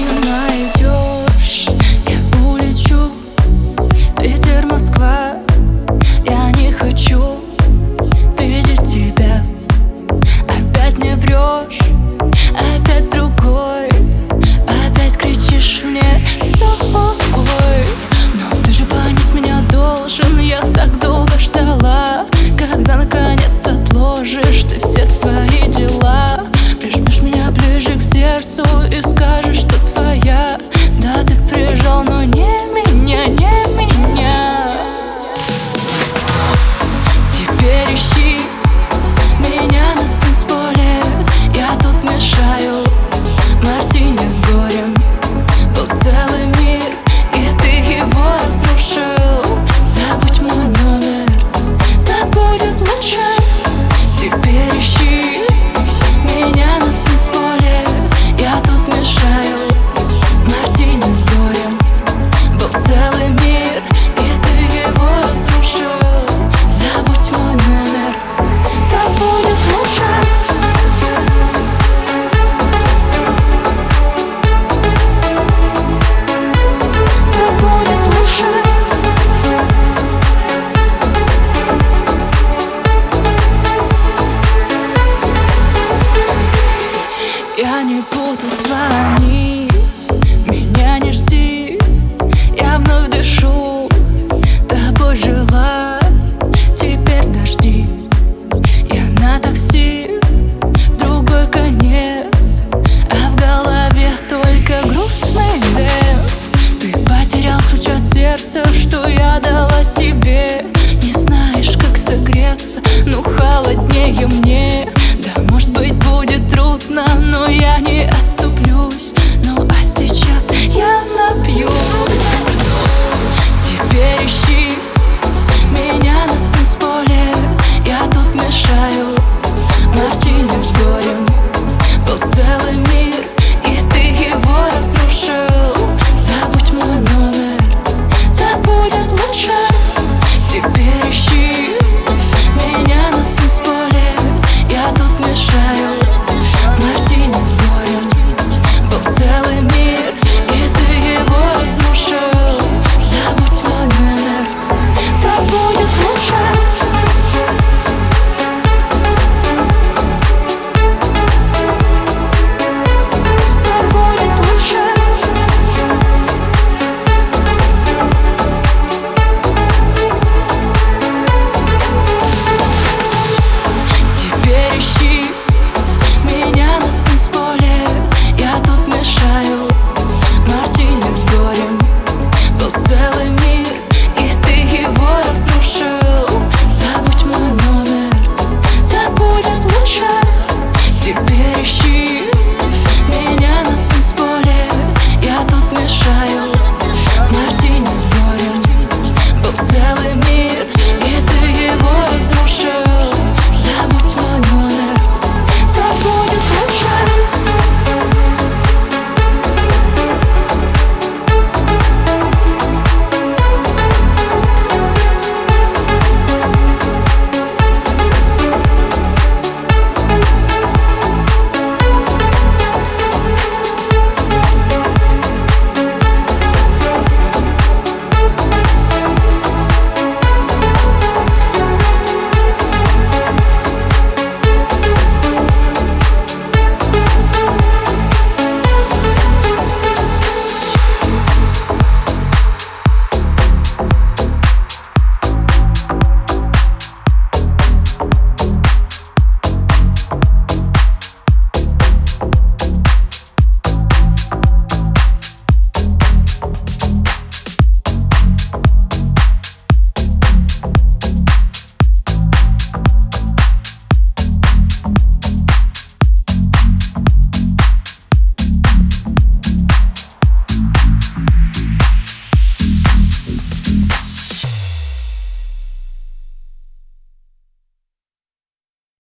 you сердце, что я дала тебе. Не знаешь, как согреться, ну холодно for your